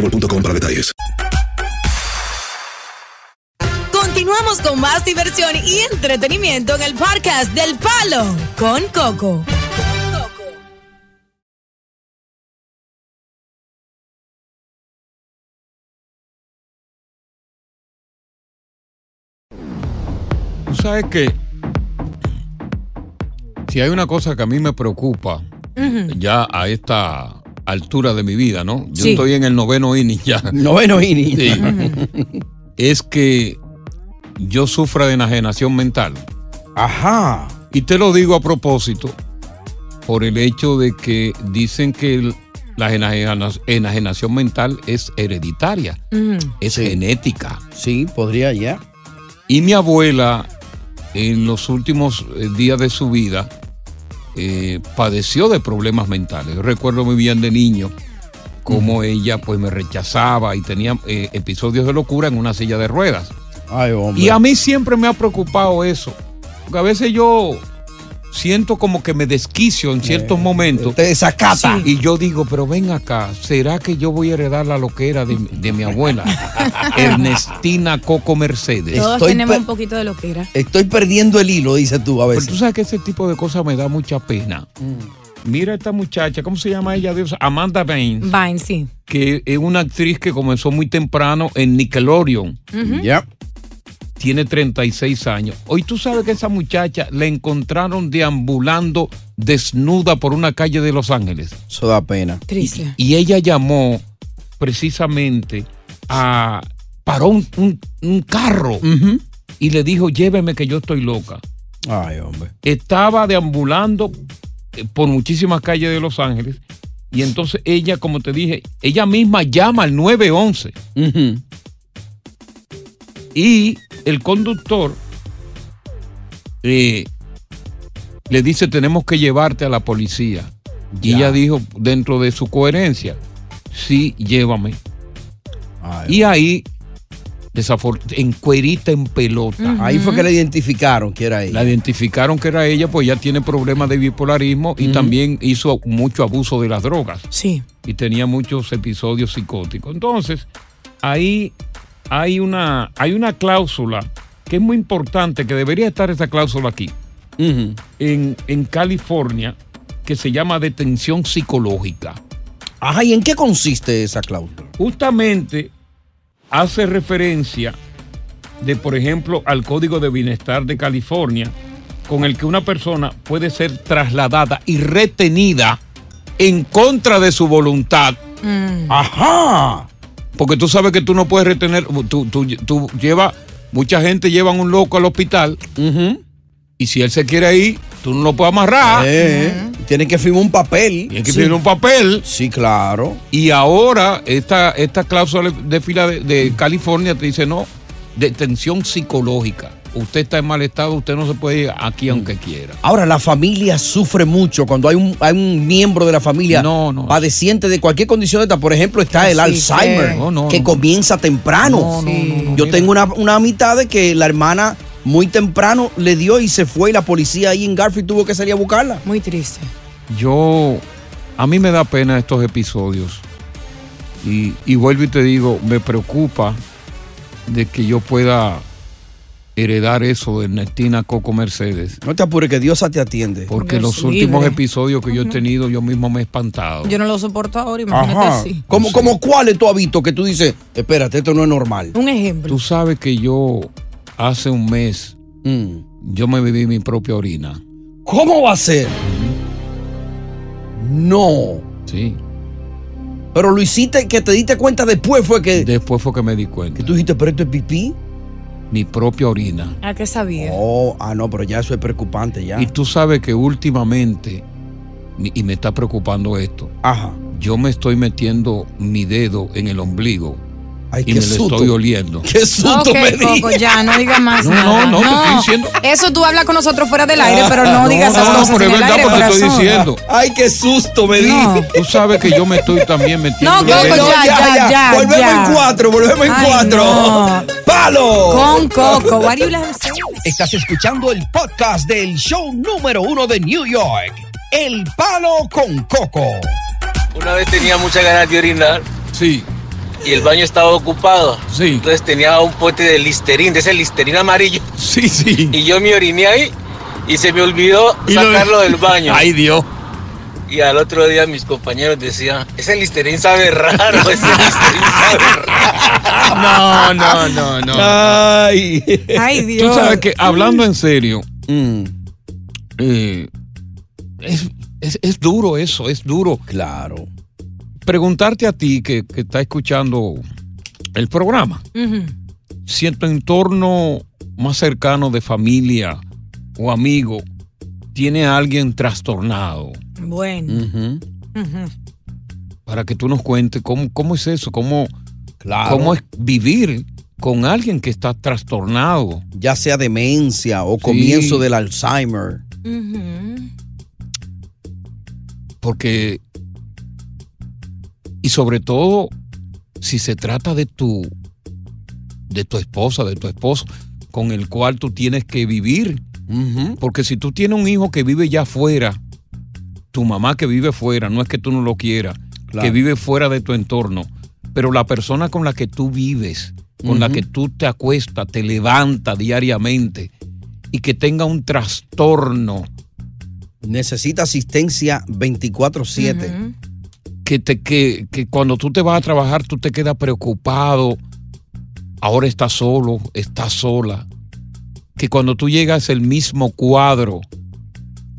boostmobile.com para detalles. Continuamos con más diversión y entretenimiento en el podcast del Palo con Coco. Sabes que si hay una cosa que a mí me preocupa ya a esta altura de mi vida, ¿no? Yo Sí. estoy en el noveno inning ya. (laughs) Noveno inning. Sí. (laughs) es que yo sufra de enajenación mental. Ajá. Y te lo digo a propósito, por el hecho de que dicen que el- la enajena- enajenación mental es hereditaria, es genética. Sí, podría ya. Y mi abuela, en los últimos eh, días de su vida, eh, padeció de problemas mentales. Yo recuerdo muy bien de niño cómo ella pues me rechazaba y tenía eh, episodios de locura en una silla de ruedas. Ay. Y a mí siempre me ha preocupado eso. Porque a veces yo siento como que me desquicio en ciertos momentos. te desacata. Y yo digo, pero ven acá, ¿será que yo voy a heredar la loquera de, de mi abuela? (laughs) Ernestina Coco Mercedes. Todos tenemos un poquito de lo que era. Estoy perdiendo el hilo, dices tú a Pero veces. tú sabes que ese tipo de cosas me da mucha pena. Mira esta muchacha, ¿cómo se llama ella? Dios? Amanda Baines, Vine, sí. que es una actriz que comenzó muy temprano en Nickelodeon. Ujú. Ya. Tiene 36 años. Hoy tú sabes que esa muchacha la encontraron deambulando desnuda por una calle de Los Ángeles. Eso da pena. Triste. Y ella llamó precisamente a. paró un, un- un carro y le dijo: Lléveme que yo estoy loca. Ay, hombre. Estaba deambulando eh, por muchísimas calles de Los Ángeles. Y entonces ella, como te dije, ella misma llama al 911. Y el conductor eh, le dice, tenemos que llevarte a la policía. Y Ya. ella dijo, dentro de su coherencia, sí, llévame. y ahí, en cuerita, en pelota. Ahí fue que la identificaron que era ella. La identificaron que era ella, pues ya tiene problemas de bipolarismo y también hizo mucho abuso de las drogas. Sí. Y tenía muchos episodios psicóticos. Entonces, ahí hay una, hay una cláusula que es muy importante, que debería estar esa cláusula aquí, en, en California, que se llama detención psicológica. Ajá, ¿y en qué consiste esa cláusula? Justamente hace referencia de, por ejemplo, al Código de Bienestar de California, con el que una persona puede ser trasladada y retenida en contra de su voluntad. Ajá. Porque tú sabes que tú no puedes retener, tú, tú, tú llevas, mucha gente lleva un loco al hospital y si él se quiere ir, tú no lo puedes amarrar. Eh, Tiene que firmar un papel. Tiene que firmar un papel. Sí, claro. Y ahora esta, esta cláusula de fila de, de California te dice, no, detención psicológica. Usted está en mal estado, usted no se puede ir aquí aunque quiera. Ahora, la familia sufre mucho cuando hay un, hay un miembro de la familia padeciente de cualquier condición de esta. Por ejemplo, está el Así Alzheimer, que- No, no, que no. comienza temprano. Yo tengo una, una mitad de que la hermana muy temprano le dio y se fue y la policía ahí en Garfield tuvo que salir a buscarla. Muy triste. Yo, a mí me da pena estos episodios. Y, y vuelvo y te digo, me preocupa de que yo pueda heredar eso de Ernestina Coco Mercedes. No te apures, que Dios te atiende. Porque Dios los últimos episodios que yo he tenido, yo mismo me he espantado. Yo no lo soporto ahora, imagínate Ajá. así. ¿Cómo, cómo cuáles tú has visto que tú dices, espérate, esto no es normal? Un ejemplo. Tú sabes que yo hace un mes, yo me bebí mi propia orina. ¿Cómo va a ser? No. Sí. Pero lo hiciste que te diste cuenta después fue que. Después fue que me di cuenta. Que tú dijiste, pero esto es pipí. Mi propia orina. ¿A qué sabía? Oh, ah, no, pero ya eso es preocupante ya. Y tú sabes que últimamente, y y me está preocupando esto, Ajá. yo me estoy metiendo mi dedo en el ombligo Ay, y qué me lo susto. estoy oliendo. (laughs) Qué susto Ok, me di. Coco, ya, no digas más No, nada. no, no, te estoy diciendo- Eso tú hablas con nosotros fuera del aire, pero (laughs) no, digas esas no, cosas pero en es el verdad aire, porque te estoy diciendo. Ay, qué susto me di. No. Tú sabes que yo me estoy también metiendo No, Coco, ya, ya, ya. Volvemos ya. en cuatro, volvemos en Ay, cuatro. no. ¡Palo! Con Coco. What do you like? Estás escuchando el podcast del show número uno de New York, El Palo con Coco. Una vez tenía muchas ganas de orinar. Sí. Y el baño estaba ocupado. Sí. Entonces tenía un pote de listerín, de ese listerín amarillo. Sí, sí. Y yo me oriné ahí y se me olvidó Y lo- sacarlo del (laughs) baño. Ay, Dios. Y al otro día mis compañeros decían, ese Listerine sabe raro, ese Listerine sabe No, no, no, no. Ay. Ay, Tú Dios. sabes que hablando en serio, Mm. eh, es, es- es duro eso, es duro. Claro. Preguntarte a ti que, que está escuchando el programa, Ujú. si en tu entorno más cercano de familia o amigo tiene a alguien trastornado, Bueno. Para que tú nos cuentes cómo, cómo es eso, cómo, Claro. cómo es vivir con alguien que está trastornado. Ya sea demencia o comienzo del Alzheimer. Porque, y sobre todo, si se trata de tu, de tu esposa, de tu esposo, con el cual tú tienes que vivir. Porque si tú tienes un hijo que vive ya fuera, tu mamá que vive fuera, no es que tú no lo quieras, Claro. que vive fuera de tu entorno, pero la persona con la que tú vives, con la que tú te acuestas, te levantas diariamente y que tenga un trastorno Necesita asistencia 24-7. Que, te, que, que cuando tú te vas a trabajar tú te quedas preocupado, ahora estás solo, estás sola, que cuando tú llegas el mismo cuadro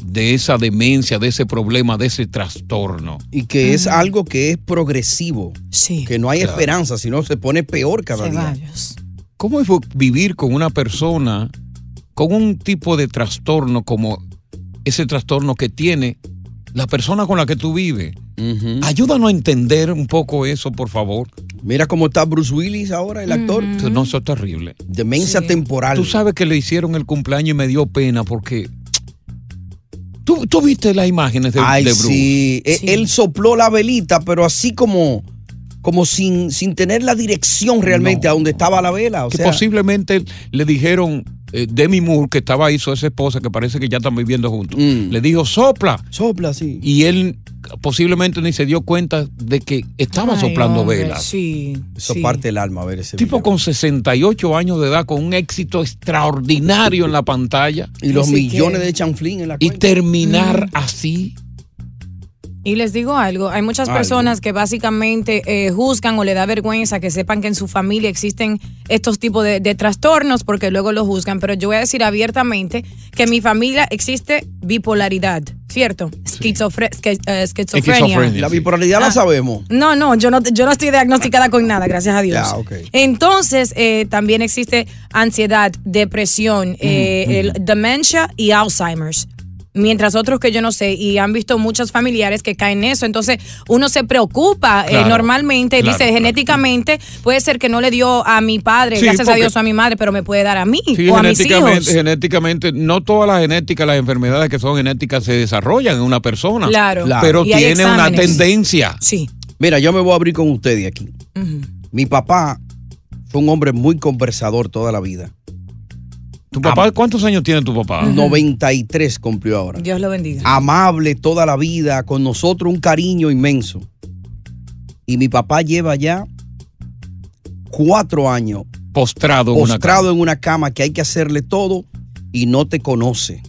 de esa demencia, de ese problema, de ese trastorno. Y que es algo que es progresivo. Sí. Que no hay Claro. esperanza, sino se pone peor cada día. ¿Cómo es vivir con una persona con un tipo de trastorno como ese trastorno que tiene la persona con la que tú vives? Ayúdanos a entender un poco eso, por favor. Mira cómo está Bruce Willis ahora, el actor. No, eso es terrible. Demencia temporal. Tú sabes que le hicieron el cumpleaños y me dio pena porque. ¿Tú, tú viste las imágenes de, Ay, de Bruce? sí. E- Él sopló la velita, pero así como, como sin, sin tener la dirección realmente a donde estaba la vela. O que sea, posiblemente le dijeron, eh, Demi Moore, que estaba ahí, su esa esposa, que parece que ya están viviendo juntos, le dijo, sopla. Mm. Sopla, sí. Y él posiblemente ni se dio cuenta de que estaba Ay, soplando hombre, velas. Sí. Eso sí. parte el alma, a ver ese Tipo con 68 años de edad, con un éxito extraordinario en la pantalla. Y los millones que- de chanflín en la Y cuenta. terminar Mm. así. Y les digo algo, hay muchas Algo. personas que básicamente eh, juzgan o le da vergüenza que sepan que en su familia existen estos tipos de, de trastornos porque luego lo juzgan, pero yo voy a decir abiertamente que en mi familia existe bipolaridad, ¿cierto? Esquizofre- esque- eh, esquizofrenia. La bipolaridad la Ah. sabemos. No, no, yo no, yo no estoy diagnosticada con nada, gracias a Dios. Ya, ok. Entonces, eh, también existe ansiedad, depresión, eh, el demencia y Alzheimer's. Mientras otros que yo no sé, y han visto muchos familiares que caen en eso. Entonces, uno se preocupa eh, normalmente, claro, dice claro. genéticamente, puede ser que no le dio a mi padre, Sí, gracias a Dios o a mi madre, pero me puede dar a mí Sí, o a mis hijos. genéticamente, genéticamente, no todas las genéticas, las enfermedades que son genéticas se desarrollan en una persona. Claro. Claro. Pero tiene una tendencia. Sí. Mira, yo me voy a abrir con ustedes aquí. Mi papá fue un hombre muy conversador toda la vida. ¿Tu papá cuántos años tiene tu papá? 93 cumplió ahora. Dios lo bendiga. Amable toda la vida, con nosotros un cariño inmenso. Y mi papá lleva ya cuatro años Postrado, en una postrado en una cama que hay que hacerle todo y no te conoce.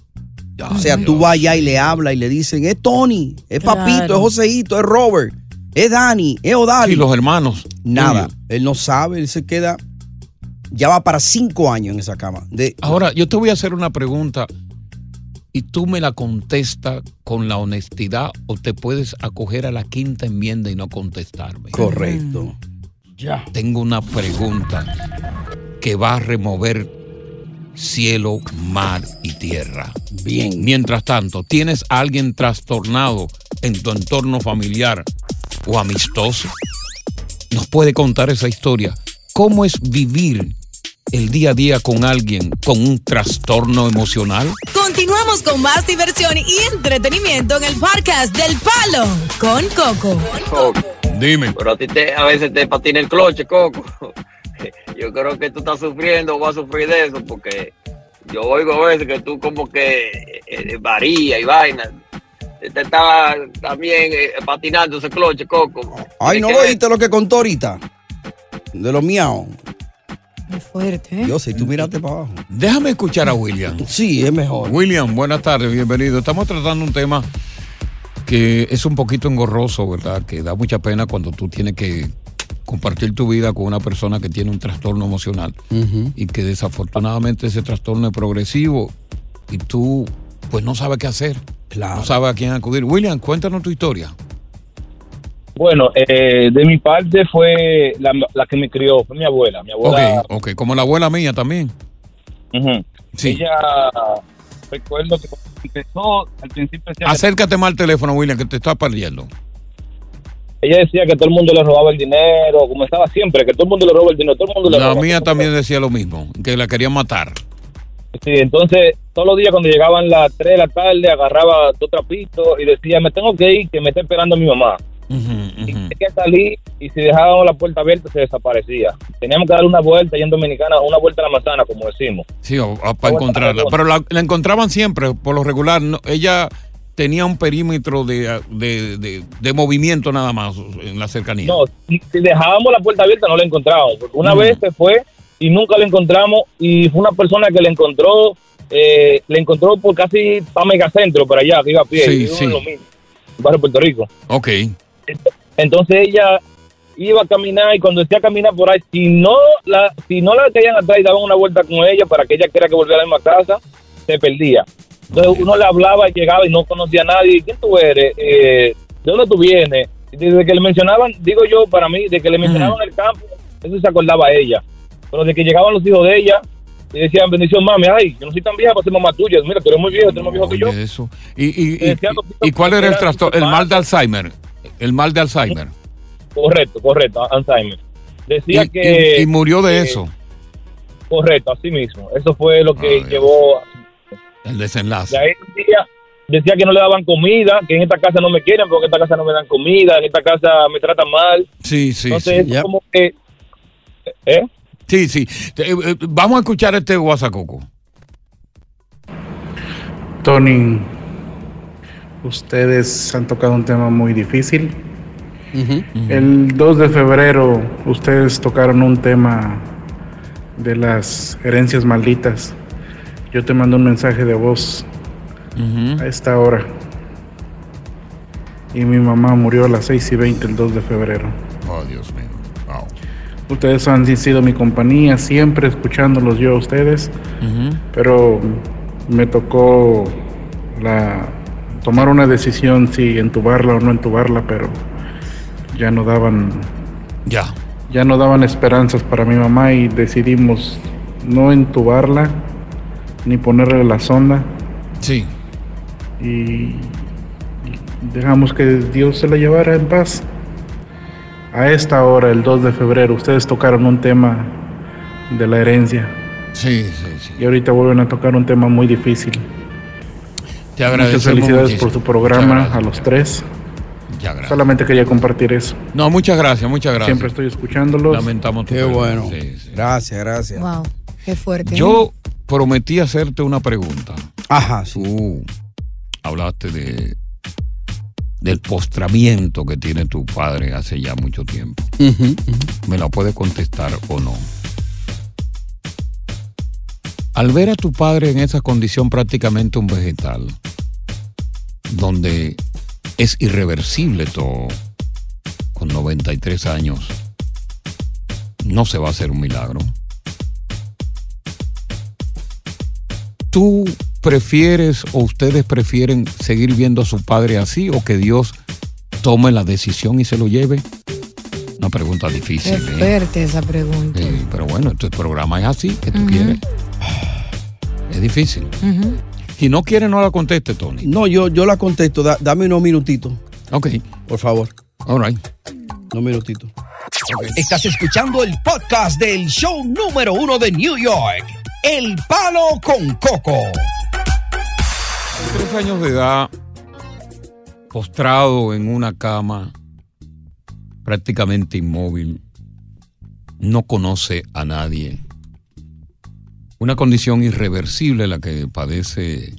o sea, Dios. tú vas allá y le hablas y le dicen, es Tony, es Papito, es Joseito, es Robert, es Dani, es Odali. Sí, los hermanos. Nada, él no sabe, él se queda, ya va para cinco años en esa cama. De, Ahora, yo te voy a hacer una pregunta y tú me la contestas con la honestidad o te puedes acoger a la quinta enmienda y no contestarme. Correcto. Ya. Tengo una pregunta que va a remover cielo, mar y tierra. Bien. Mientras tanto, ¿tienes a alguien trastornado en tu entorno familiar o amistoso? ¿Nos puede contar esa historia? ¿Cómo es vivir el día a día con alguien con un trastorno emocional? Continuamos con más diversión y entretenimiento en el podcast del Palo con Coco. Dime. Pero a ti te, a veces te patina el cloche, Coco. (laughs) Yo creo que tú estás sufriendo o vas a sufrir de eso porque yo oigo a veces que tú como que eh, varía y vaina. Te estaba también eh, patinando ese cloche, Coco. Ay, ¿no oíste lo que contó ahorita? De los miau. Muy fuerte, ¿eh? Yo sé, tú miraste para abajo. Déjame escuchar a William. Sí, es mejor. William, buenas tardes, bienvenido. Estamos tratando un tema que es un poquito engorroso, ¿verdad? Que da mucha pena cuando tú tienes que compartir tu vida con una persona que tiene un trastorno emocional y que desafortunadamente ese trastorno es progresivo y tú pues no sabes qué hacer. No sabes a quién acudir. William, cuéntanos tu historia. Bueno, eh, de mi parte fue la, la que me crió, fue mi abuela. Mi abuela Ok, ok, como la abuela mía también. Ujú. Sí. Ella, recuerdo que cuando empezó, al principio Acércate más al teléfono, William, que te estás perdiendo. ella decía que todo el mundo le robaba el dinero, como estaba siempre, que todo el mundo le roba el dinero, todo el mundo le La roba. mía también decía lo mismo, que la querían matar. Sí, entonces todos los días cuando llegaban las 3 de la tarde agarraba dos trapitos y decía, me tengo que ir, que me está esperando mi mamá. Y tenía que salir y si dejábamos la puerta abierta se desaparecía. Teníamos que dar una vuelta y en Dominicana, una vuelta a la manzana, como decimos. Sí, o- o para encontrarla. Pero la, la encontraban siempre, por lo regular. no- ella tenía un perímetro de, de, de- de movimiento nada más en la cercanía. No, si dejábamos la puerta abierta no la encontrábamos. Una Mm. vez se fue y nunca la encontramos y fue una persona que la encontró, eh, la encontró por casi para Megacentro, por allá, a pie. Sí, sí. lo mismo, barrio Puerto Rico. Ok. Entonces ella iba a caminar y cuando decía caminar por ahí, si no la, si no la caían atrás y daban una vuelta con ella para que ella quiera que volviera a la misma casa, se perdía. Entonces uno le hablaba y llegaba y no conocía a nadie. ¿Quién tú eres? Eh, ¿De dónde tú vienes? Desde que le mencionaban, digo yo para mí, de que le mencionaban el campo, eso se acordaba ella. Pero de que llegaban los hijos de ella y decían, bendición mami, ay, yo no soy tan vieja para ser mamá tuya. Mira, tú eres muy viejo, tú eres más viejo que yo. Eso. ¿Y, y, y- Decía y- y cuál era el trastorno? El mal de Alzheimer. El mal de Alzheimer. Correcto, correcto, Alzheimer. Decía Y, que... y- y murió de que- eso, Correcto, así mismo. Eso fue lo que llevó. el desenlace. De ahí decía, decía que no le daban comida, que en esta casa no me quieren porque en esta casa no me dan comida, en esta casa me tratan mal. Sí, sí, Entonces, sí. es como que. ¿Eh? Sí, sí. Eh, eh, Vamos a escuchar este guasacoco. Tony, ustedes han tocado un tema muy difícil. El 2 de febrero ustedes tocaron un tema de las herencias malditas. Yo te mando un mensaje de voz a esta hora. Y mi mamá murió a las 6 y 20 el 2 de febrero. Oh, Dios mío. Wow. Ustedes han sido mi compañía, siempre escuchándolos yo a ustedes. pero me tocó la tomar una decisión si entubarla o no entubarla, pero ya no daban ya ya no daban esperanzas para mi mamá y decidimos no entubarla ni ponerle la sonda. Sí. Y, dejamos que Dios se la llevara en paz. A esta hora, el 2 de febrero, ustedes tocaron un tema de la herencia. Sí, sí, sí. Y ahorita vuelven a tocar un tema muy difícil. Te Muchas agradecemos felicidades muchísimo. por su programa a los tres. Solamente quería compartir eso. No, muchas gracias, muchas gracias. Siempre estoy escuchándolos. Lamentamos tu Qué bueno. Sí, sí. Gracias, gracias. Wow, qué fuerte. Yo prometí hacerte una pregunta. Ajá, Tú hablaste de del postramiento que tiene tu padre hace ya mucho tiempo. ¿Me la puedes contestar o no? Al ver a tu padre en esa condición prácticamente un vegetal, donde es irreversible todo, con 93 años, no se va a hacer un milagro. ¿Tú prefieres o ustedes prefieren seguir viendo a su padre así o que Dios tome la decisión y se lo lleve? Una pregunta difícil. ¿eh? fuerte esa pregunta. Sí, pero bueno, este programa es así, que tú quieres. Es difícil. Si no quiere, no la conteste, Tony. No, yo, yo la contesto. Da- dame unos minutitos. Ok. Por favor. All right. Unos minutitos. Estás escuchando el podcast del show número uno de New York, El Palo con Coco. Tres años de edad, postrado en una cama, prácticamente inmóvil, no conoce a nadie. Una condición irreversible la que padece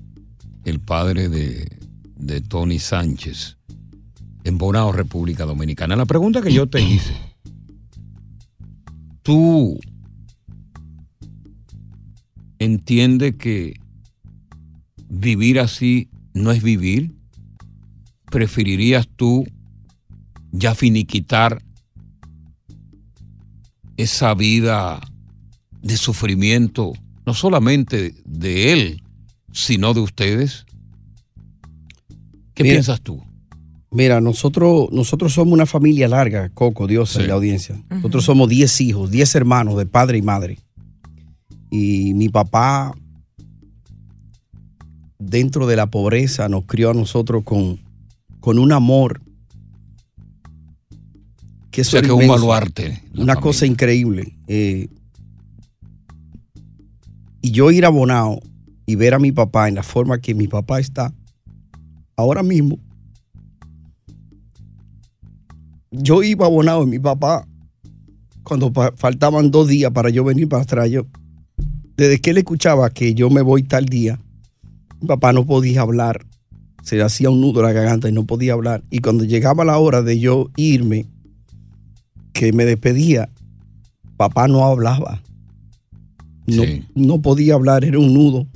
el padre de, de Tony Sánchez en Bonao, República Dominicana. La pregunta que yo te hice, ¿tú entiendes que vivir así no es vivir? preferirías tú ya finiquitar esa vida de sufrimiento, no solamente de él, sino de ustedes? ¿Qué Mira, piensas tú? Mira, nosotros, nosotros somos una familia larga, Coco, Dios en la audiencia. Nosotros somos 10 hijos, 10 hermanos de padre y madre. Y mi papá, dentro de la pobreza, nos crió a nosotros con, con un amor. Que O sea, que un baluarte, Una cosa increíble. Eh, y yo ir a Bonao y ver a mi papá en la forma que mi papá está ahora mismo. Yo iba a Bonao y mi papá, cuando faltaban dos días para yo venir para atrás, yo, desde que él escuchaba que yo me voy tal día, mi papá no podía hablar. Se le hacía un nudo a la garganta y no podía hablar. Y cuando llegaba la hora de yo irme, que me despedía, papá no hablaba. No, Sí. no podía hablar, era un nudo.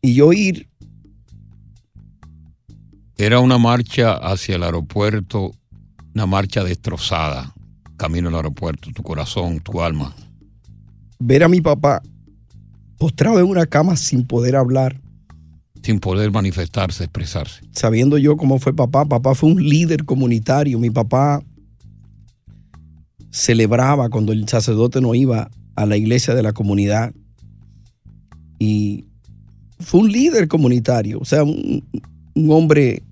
Y yo ir, Era una marcha hacia el aeropuerto, una marcha destrozada, camino al aeropuerto, tu corazón, tu alma. ver a mi papá postrado en una cama sin poder hablar, sin poder manifestarse, expresarse. sabiendo yo cómo fue papá. Papá fue un líder comunitario. Mi papá celebraba cuando el sacerdote no iba a la iglesia de la comunidad. Y fue un líder comunitario, o sea, un, un hombre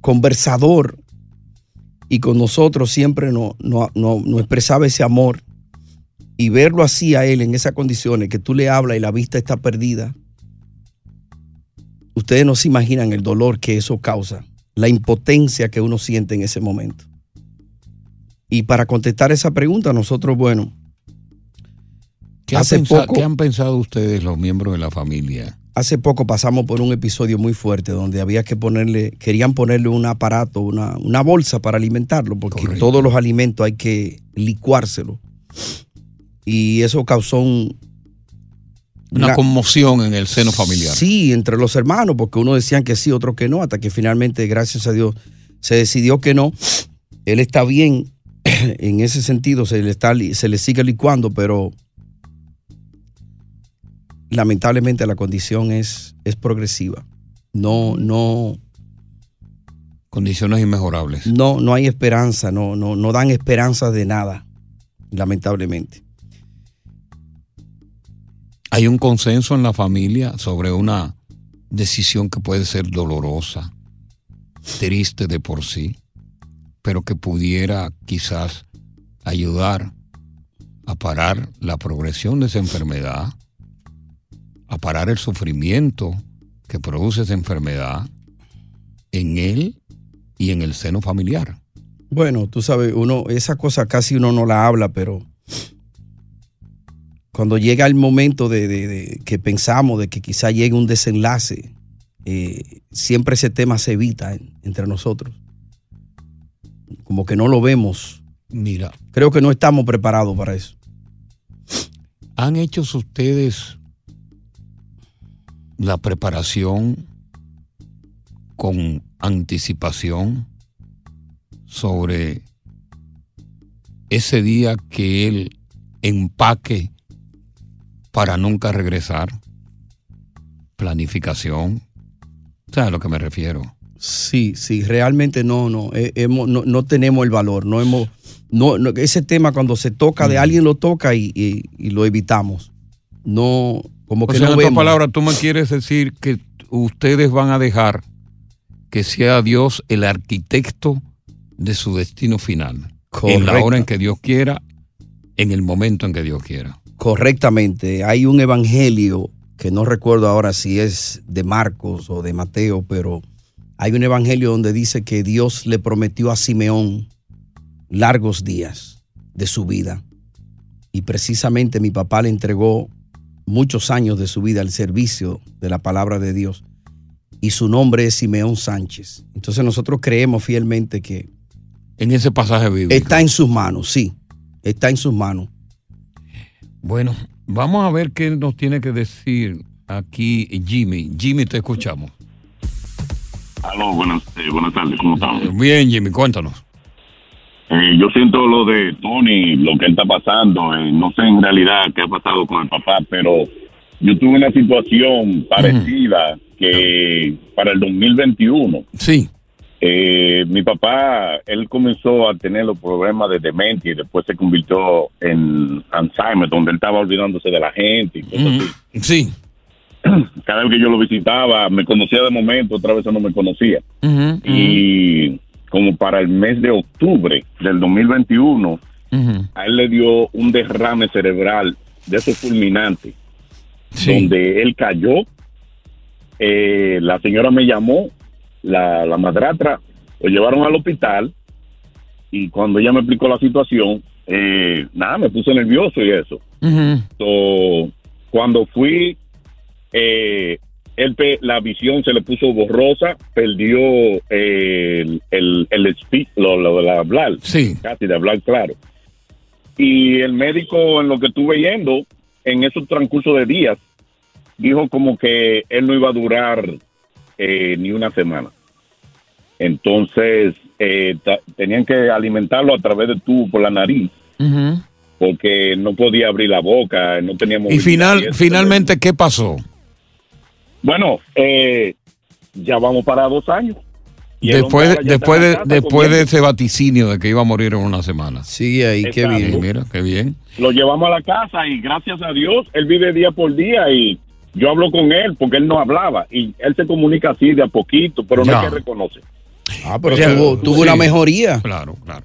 conversador. Y con nosotros siempre nos no, no, no expresaba ese amor. Y verlo así a él en esas condiciones, que tú le hablas y la vista está perdida, ustedes no se imaginan el dolor que eso causa, la impotencia que uno siente en ese momento. Y para contestar esa pregunta, nosotros, bueno, ¿Qué, han hace pensa- poco, qué han pensado ustedes, los miembros de la familia? hace poco pasamos por un episodio muy fuerte donde había que ponerle, querían ponerle un aparato, una, una bolsa para alimentarlo, porque todos los alimentos hay que licuárselo. Y eso causó un, Una conmoción en el seno familiar. Sí, entre los hermanos, porque unos decían que sí, otros que no, hasta que finalmente, gracias a Dios, se decidió que no. Él está bien (clears throat) en ese sentido, se le, está, se le sigue licuando, pero lamentablemente la condición es, es progresiva. No, no, Condiciones inmejorables. no, no hay esperanza, no, no, no dan esperanza de nada, lamentablemente. Hay un consenso en la familia sobre una decisión que puede ser dolorosa, triste de por sí, pero que pudiera quizás ayudar a parar la progresión de esa enfermedad, a parar el sufrimiento que produce esa enfermedad en él y en el seno familiar. Bueno, tú sabes, uno, esa cosa casi uno no la habla, pero cuando llega el momento de, de- de que pensamos de que quizá llegue un desenlace, eh, siempre ese tema se evita en- entre nosotros. Como que no lo vemos. Mira. Creo que no estamos preparados para eso. ¿Han hecho ustedes la preparación con anticipación sobre ese día que él empaque para nunca regresar? Planificación. ¿Sabes a lo que me refiero? Sí, sí, realmente no, no, eh, hemos- no, no tenemos el valor, no hemos, no, no, ese tema cuando se toca de alguien lo toca y, y- y lo evitamos. No, como O que sea, no en otras vemos. palabras, tú me quieres decir que ustedes van a dejar que sea Dios el arquitecto de su destino final. En la hora en que Dios quiera, en el momento en que Dios quiera. Correctamente. Hay un evangelio que no recuerdo ahora si es de Marcos o de Mateo, pero hay un evangelio donde dice que Dios le prometió a Simeón largos días de su vida. Y precisamente mi papá le entregó muchos años de su vida al servicio de la palabra de Dios. Y su nombre es Simeón Sánchez. Entonces nosotros creemos fielmente que En ese pasaje bíblico. está en sus manos, sí. Está en sus manos. Bueno, vamos a ver qué nos tiene que decir aquí Jimmy. Jimmy, te escuchamos. Aló, buenas, eh, buenas tardes, ¿cómo estamos? Bien, Jimmy, cuéntanos. Eh, yo siento lo de Tony, lo que él está pasando. eh, no sé en realidad qué ha pasado con el papá, pero yo tuve una situación parecida que para el 2021. Sí. Eh, mi papá, él comenzó a tener los problemas de demencia y después se convirtió en Alzheimer, donde él estaba olvidándose de la gente y cosas así. Sí. Cada vez que yo lo visitaba, me conocía de momento, otra vez no me conocía. Y como para el mes de octubre del 2021, a él le dio un derrame cerebral de esos fulminantes, donde él cayó. Eh, la señora me llamó, la, la madrastra, lo llevaron al hospital y cuando ella me explicó la situación, eh, nada, me puse nervioso y eso. So, cuando fui, eh, él la visión se le puso borrosa, perdió eh, el, el, el speak, lo, lo de hablar, casi de hablar claro. Y el médico, en lo que estuve yendo, en esos transcurso de días, dijo como que él no iba a durar eh, ni una semana. Entonces, eh, tenían que alimentarlo a través de tubo por la nariz, porque no podía abrir la boca, no tenía Y final, finalmente, ¿qué pasó? Bueno, eh, ya vamos para dos años. Y Después, después, de, después de ese vaticinio de que iba a morir en una semana. Sigue ahí, qué bien. Mira, qué bien. Lo llevamos a la casa y gracias a Dios, él vive día por día y yo hablo con él porque él no hablaba y él se comunica así de a poquito, pero no es que reconoce. Ah, pero tuvo, tuvo sí. una mejoría. Claro, claro.